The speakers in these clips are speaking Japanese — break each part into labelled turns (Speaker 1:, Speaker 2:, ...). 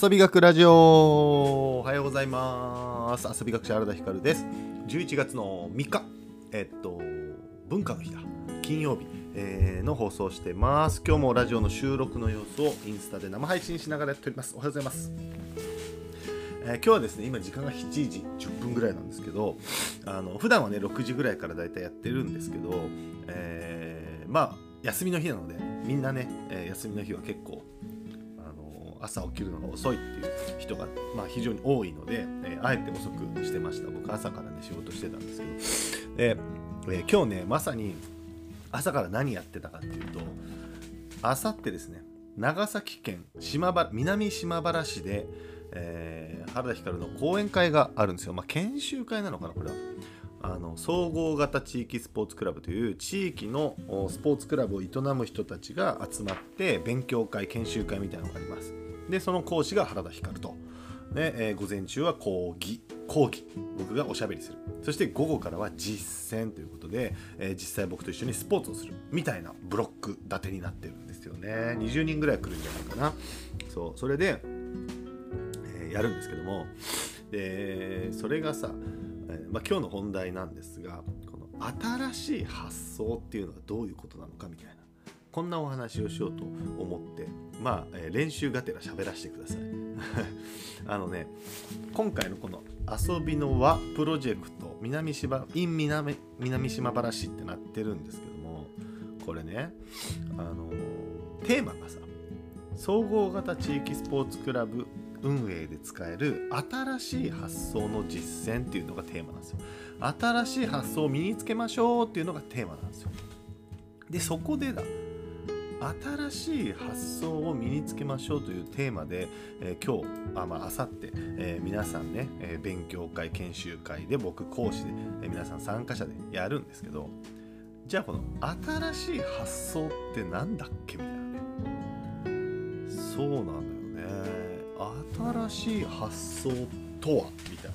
Speaker 1: 遊び学ラジオ。おはようございます。遊び学者原田光です。11月の3日。えっと文化の日だ。金曜日、えー、の放送してます。今日もラジオの収録の様子をインスタで生配信しながらやっております。おはようございます。えー、今日はですね今時間が7時10分ぐらいなんですけどあの普段はね6時ぐらいからだいたいやってるんですけど、えー、まあ休みの日なのでみんなね、えー、休みの日は結構朝起きるのが遅いっていう人が、まあ、非常に多いので、えー、あえて遅くしてました。僕朝からね仕事してたんですけど。で、えー、今日ねまさに朝から何やってたかっていうとあさってですね長崎県島原南島原市で、えー、原田光の講演会があるんですよ、まあ、研修会なのかなこれは。あの総合型地域スポーツクラブという地域のスポーツクラブを営む人たちが集まって勉強会研修会みたいなのがあります。でその講師が原田光と。で、えー、午前中は講義。講義。僕がおしゃべりする。そして午後からは実践ということで、えー、実際僕と一緒にスポーツをする。みたいなブロック立てになってるんですよね。20人ぐらい来るんじゃないかな。そう。それで、えー、やるんですけども。でそれがさ、えまあ、今日の本題なんですがこの新しい発想っていうのはどういうことなのかみたいな。こんなお話をしようと思ってまあ、えー、練習がてら喋らせてください。あのね今回のこの遊びの輪プロジェクト南島 in 南南島原市ってなってるんですけどもこれねあのテーマがさ総合型地域スポーツクラブ運営で使える新しい発想の実践っていうのがテーマなんですよ。新しい発想を身につけましょうっていうのがテーマなんですよ。でそこでだ新しい発想を身につけましょうというテーマで、えー、今日あまあ明後日、えー、皆さんね、えー、勉強会研修会で僕講師で、えー、皆さん参加者でやるんですけどじゃあこの新しい発想って何だっけみたいなね。そうなんだよね。新しい発想とはみたい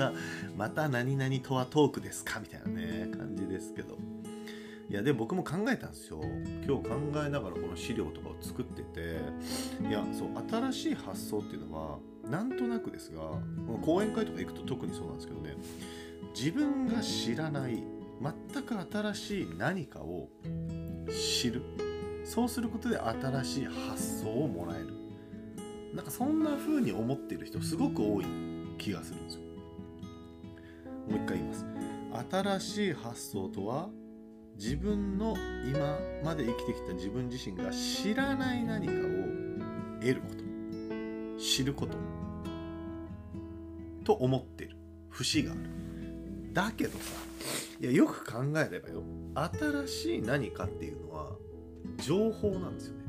Speaker 1: な。また何々とはトークですかみたいなね感じですけど。いやで僕も考えたんですよ。今日考えながらこの資料とかを作ってて。いやそう新しい発想っていうのはなんとなくですが講演会とか行くと特にそうなんですけどね。自分が知らない全く新しい何かを知る。そうすることで新しい発想をもらえる。なんかそんな風に思っている人すごく多い気がするんですよ。もう一回言います。新しい発想とは自分の今まで生きてきた自分自身が知らない何かを得ること知ることと思ってる節がある。だけどさいやよく考えればよ。新しい何かっていうのは情報なんですよね。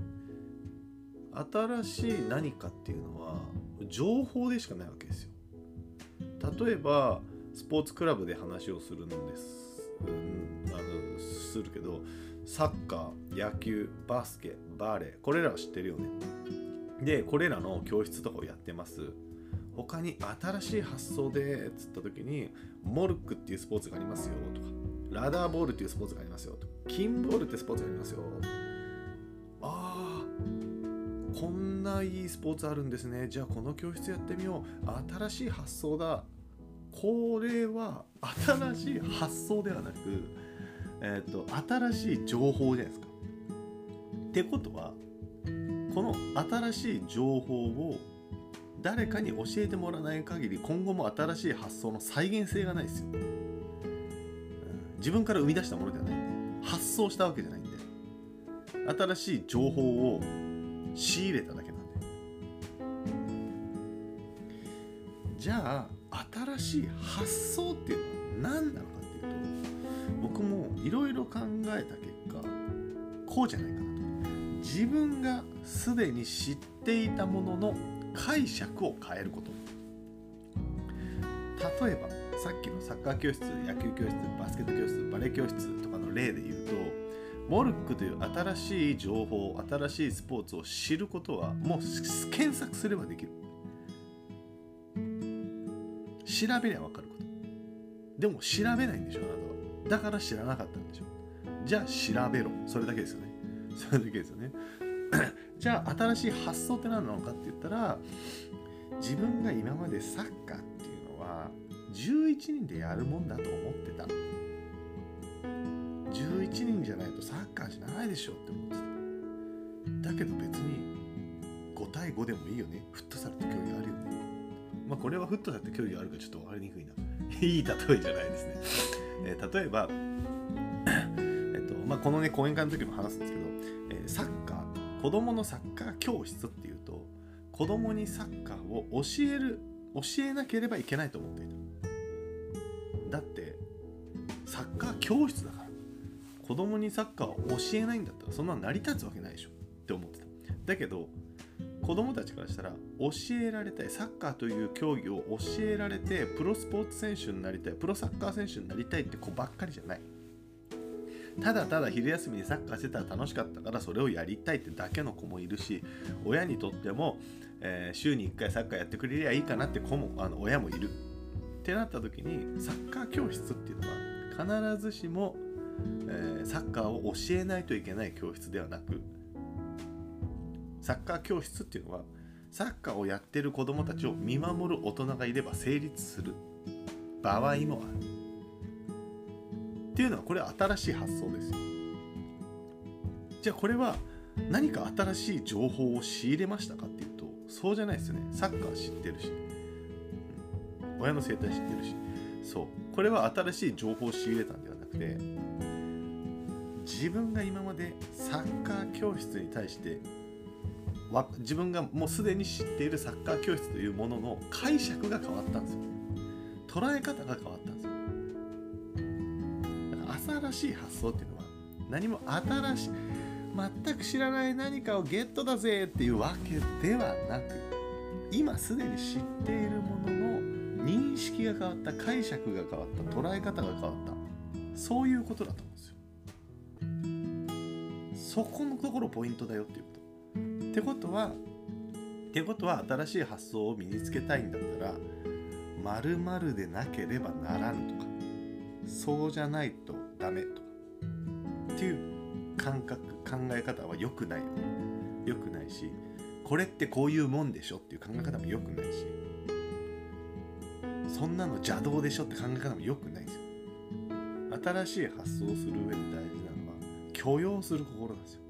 Speaker 1: 新しい何かっていうのは情報でしかないわけですよ。例えばスポーツクラブで話をするんです、うん、あのするけどサッカー野球バスケバレーこれらは知ってるよね。でこれらの教室とかをやってます。他に新しい発想でっつった時にモルックっていうスポーツがありますよとかラダーボールっていうスポーツがありますよとかキンボールってスポーツがありますよ。ああこんないいスポーツあるんですね。じゃあこの教室やってみよう。新しい発想だ。これは新しい発想ではなくえーと、新しい情報じゃないですか。ってことはこの新しい情報を誰かに教えてもらわない限り今後も新しい発想の再現性がないですよ。自分から生み出したものではないんで発想したわけじゃないんで新しい情報を仕入れただけなんでじゃあ新しい発想っていうのは何なのかっていうと僕もいろいろ考えた結果こうじゃないかなと。自分がすでに知っていたものの解釈を変えること。例えばさっきのサッカー教室野球教室バスケット教室バレエ教室とかの例で言うとモルックという新しい情報新しいスポーツを知ることはもう検索すればできる。調べりゃ分かること。でも調べないんでしょあなたは。だから知らなかったんでしょ。じゃあ調べろ。それだけですよね。それだけですよね。じゃあ新しい発想って何なのかって言ったら自分が今までサッカーっていうのは11人でやるもんだと思ってた。11人じゃないとサッカーじゃないでしょって思ってた。だけど別に5対5でもいいよね。フットサルって競技あるよね。まあこれはフットサルって競技あるかちょっと分かりにくいな。いい例えじゃないですね、えー、例えば えっとまあこのね講演会の時も話すんですけど、えー、サッカー子供のサッカー教室っていうと子供にサッカーを教える教えなければいけないと思っていた。だってサッカー教室だから。子供にサッカーを教えないんだったらそんな成り立つわけないでしょって思ってた。だけど子供たちからしたら教えられたいサッカーという競技を教えられてプロスポーツ選手になりたいプロサッカー選手になりたいって子ばっかりじゃない。ただただ昼休みにサッカーしてたら楽しかったからそれをやりたいってだけの子もいるし親にとっても、えー、週に1回サッカーやってくれりゃいいかなって子もあの親もいる。ってなった時にサッカー教室っていうのは必ずしも、えー、サッカーを教えないといけない教室ではなくサッカー教室っていうのはサッカーをやってる子どもたちを見守る大人がいれば成立する。場合もある。っていうのはこれは新しい発想です。よじゃあこれは何か新しい情報を仕入れましたかっていうとそうじゃないですよね。サッカー知ってるし。親の生態知ってるし。そう。これは新しい情報を仕入れたんではなくて自分が今までサッカー教室に対して自分がもうすでに知っているサッカー教室というものの解釈が変わったんですよ。捉え方が変わったんですよ。だから新しい発想っていうのは何も新しい全く知らない何かをゲットだぜっていうわけではなく今すでに知っているものの認識が変わった解釈が変わった捉え方が変わった。そういうことだと思うんですよ。そこのところポイントだよっていうこと。ってことはってことは新しい発想を身につけたいんだったら〇〇でなければならぬとかそうじゃないとダメとかっていう感覚考え方は良くないよね。良くないしこれってこういうもんでしょっていう考え方も良くないしそんなの邪道でしょって考え方も良くないですよ。新しい発想をする上で大事なのは許容する心なんですよ。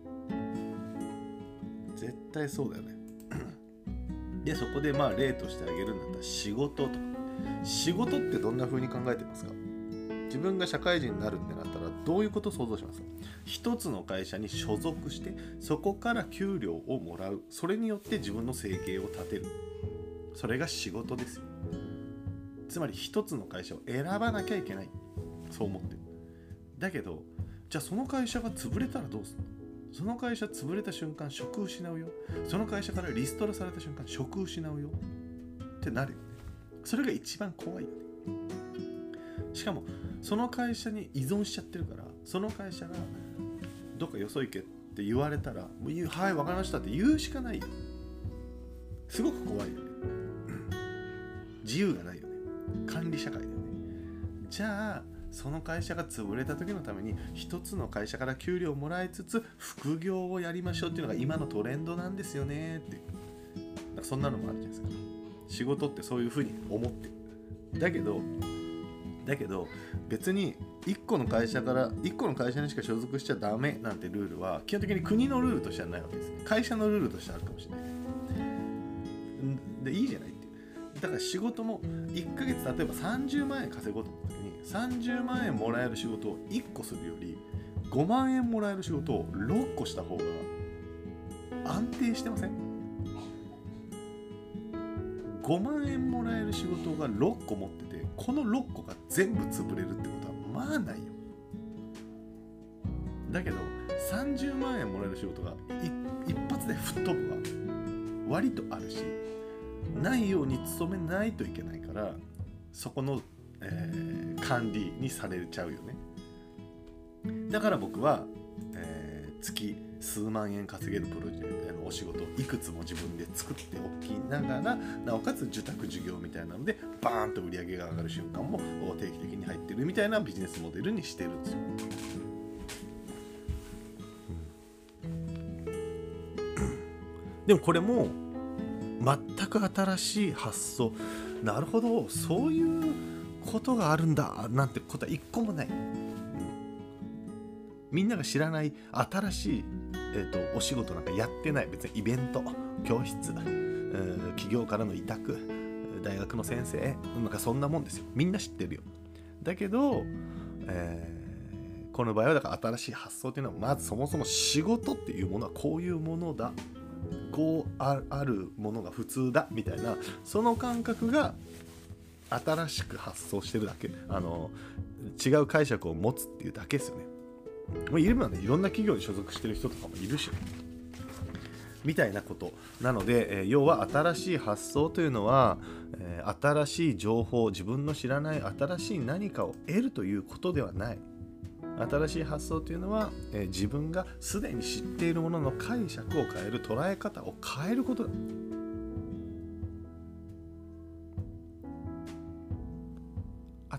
Speaker 1: 対そうだよね。でそこでまあ例としてあげるんだったら仕事と。か仕事ってどんな風に考えてますか？自分が社会人になるってなったらどういうことを想像しますか？一つの会社に所属してそこから給料をもらう。それによって自分の生計を立てる。それが仕事ですよ。つまり一つの会社を選ばなきゃいけない。そう思って。るだけどじゃあその会社が潰れたらどうするの？その会社潰れた瞬間職失うよ。その会社からリストラされた瞬間職失うよ。ってなるよね。それが一番怖いよね。しかもその会社に依存しちゃってるからその会社がどっかよそ行けって言われたらもうはい分かりましたって言うしかない。よすごく怖いよね。自由がないよね。管理社会だよね。じゃあその会社が潰れた時のために一つの会社から給料をもらいつつ副業をやりましょうっていうのが今のトレンドなんですよね。って。そんなのもあるじゃないですか。仕事ってそういうふうに思って。だけどだけど別に1個の会社から1個の会社にしか所属しちゃダメなんてルールは基本的に国のルールとしてはないわけですね。会社のルールとしてあるかもしれない。でいいじゃない？だから仕事も1ヶ月例えば30万円稼ごうと思った時に30万円もらえる仕事を1個するより5万円もらえる仕事を6個した方が安定してません？5万円もらえる仕事が6個持っててこの6個が全部潰れるってことはまあないよ。だけど30万円もらえる仕事が一発で吹っ飛ぶは割とあるしないように努めないといけないからそこの、えー、管理にされちゃうよねだから僕は、えー、月数万円稼げるプロジェクトのお仕事をいくつも自分で作っておきながらなおかつ受託授業みたいなのでバーンと売り上げが上がる瞬間も定期的に入ってるみたいなビジネスモデルにしてるんですよ。でもこれも全く新しい発想。なるほどそういうことがあるんだ。なんてことは一個もない、うん。みんなが知らない新しい、えーと、お仕事なんかやってない。別にイベント教室、えー、企業からの委託大学の先生なんかそんなもんですよ。みんな知ってるよ。だけど、えー、この場合はだから新しい発想っていうのはまずそもそも仕事っていうものはこういうものだ。こうあるものが普通だみたいなその感覚が新しく発想してるだけあの違う解釈を持つっていうだけですよね。まあ、いればねいろんな企業に所属してる人とかもいるし、ね、みたいなことなので、えー、要は新しい発想というのは、えー、新しい情報自分の知らない新しい何かを得るということではない新しい発想というのは、えー、自分がすでに知っているものの解釈を変える捉え方を変えることだ。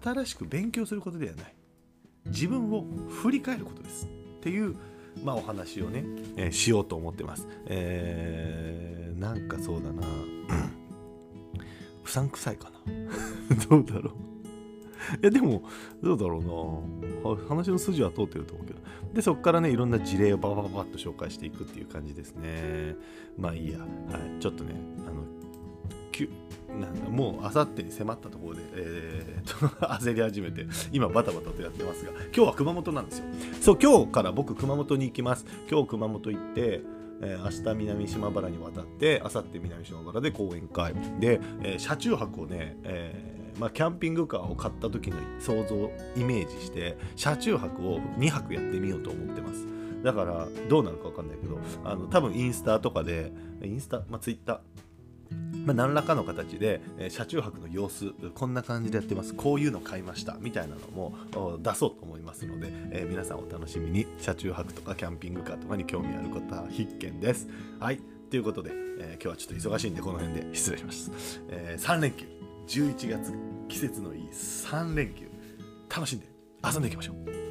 Speaker 1: 新しく勉強することではない。自分を振り返ることです。っていう、まあ、お話をね、えー、しようと思ってます、えー、なんかそうだな。うさんくさいかな。どうだろう。やでもどうだろうな。話の筋は通ってると思うけど。でそこからねいろんな事例をババババッと紹介していくっていう感じですね。まあいいや、はい、ちょっとねあのなんだもうあさってに迫ったところで、えー、と焦り始めて今バタバタとやってますが今日は熊本なんですよ。そう今日から僕熊本に行きます。今日熊本行ってえー、明日南島原に渡って明後日南島原で講演会。で、えー、車中泊をね、えーまあ、キャンピングカーを買った時の想像イメージして車中泊を2泊やってみようと思ってます。だからどうなるか分かんないけどあの多分インスタとかでインスタ、まあ、ツイッターまあ、何らかの形で、えー、車中泊の様子こんな感じでやってます。こういうの買いました。みたいなのも出そうと思いますので、えー、皆さんお楽しみに。車中泊とかキャンピングカーとかに興味ある方は必見です。はい。ということで、えー、今日はちょっと忙しいんでこの辺で失礼します、え3連休。11月季節のいい3連休。楽しんで遊んでいきましょう。